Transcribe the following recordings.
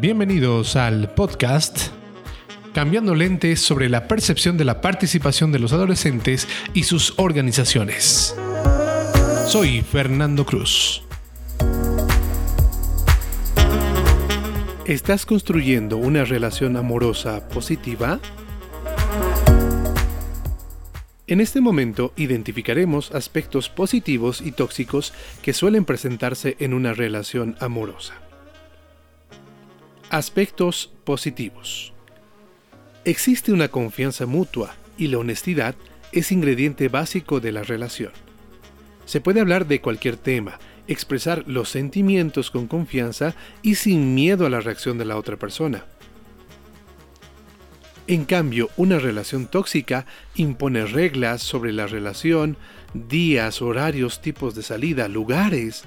Bienvenidos al podcast Cambiando lentes sobre la percepción de la participación de los adolescentes y sus organizaciones. Soy Fernando Cruz. ¿Estás construyendo una relación amorosa positiva? En este momento identificaremos aspectos positivos y tóxicos que suelen presentarse en una relación amorosa. Aspectos positivos. Existe una confianza mutua y la honestidad es ingrediente básico de la relación. Se puede hablar de cualquier tema, expresar los sentimientos con confianza y sin miedo a la reacción de la otra persona. En cambio, una relación tóxica impone reglas sobre la relación, días, horarios, tipos de salida, lugares,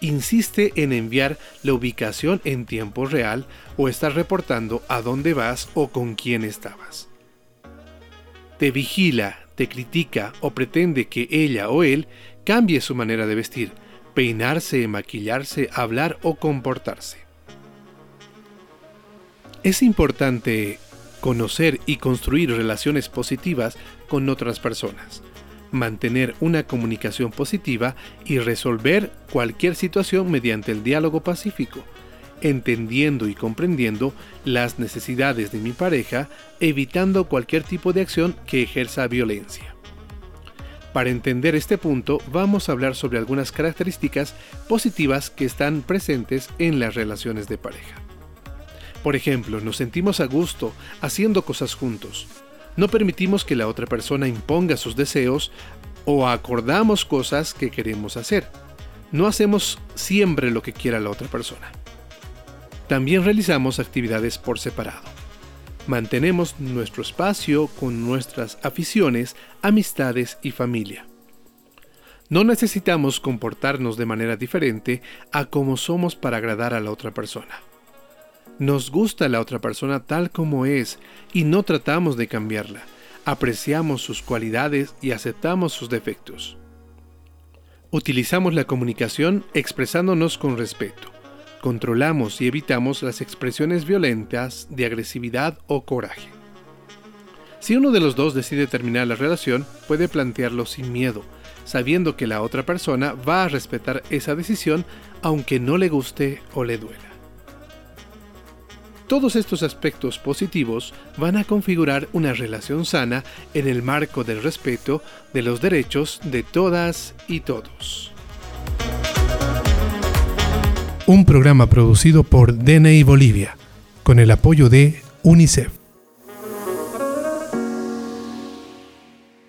insiste en enviar la ubicación en tiempo real o estar reportando a dónde vas o con quién estabas. Te vigila, te critica o pretende que ella o él cambie su manera de vestir, peinarse, maquillarse, hablar o comportarse. Es importante conocer y construir relaciones positivas con otras personas mantener una comunicación positiva y resolver cualquier situación mediante el diálogo pacífico, entendiendo y comprendiendo las necesidades de mi pareja, evitando cualquier tipo de acción que ejerza violencia. Para entender este punto, vamos a hablar sobre algunas características positivas que están presentes en las relaciones de pareja. Por ejemplo, nos sentimos a gusto haciendo cosas juntos, no permitimos que la otra persona imponga sus deseos o acordamos cosas que queremos hacer. No hacemos siempre lo que quiera la otra persona. También realizamos actividades por separado. Mantenemos nuestro espacio con nuestras aficiones, amistades y familia. No necesitamos comportarnos de manera diferente a como somos para agradar a la otra persona. Nos gusta la otra persona tal como es y no tratamos de cambiarla. Apreciamos sus cualidades y aceptamos sus defectos. Utilizamos la comunicación expresándonos con respeto. Controlamos y evitamos las expresiones violentas de agresividad o coraje. Si uno de los dos decide terminar la relación, puede plantearlo sin miedo, sabiendo que la otra persona va a respetar esa decisión aunque no le guste o le duela. Todos estos aspectos positivos van a configurar una relación sana en el marco del respeto de los derechos de todas y todos. Un programa producido por DNI Bolivia, con el apoyo de UNICEF.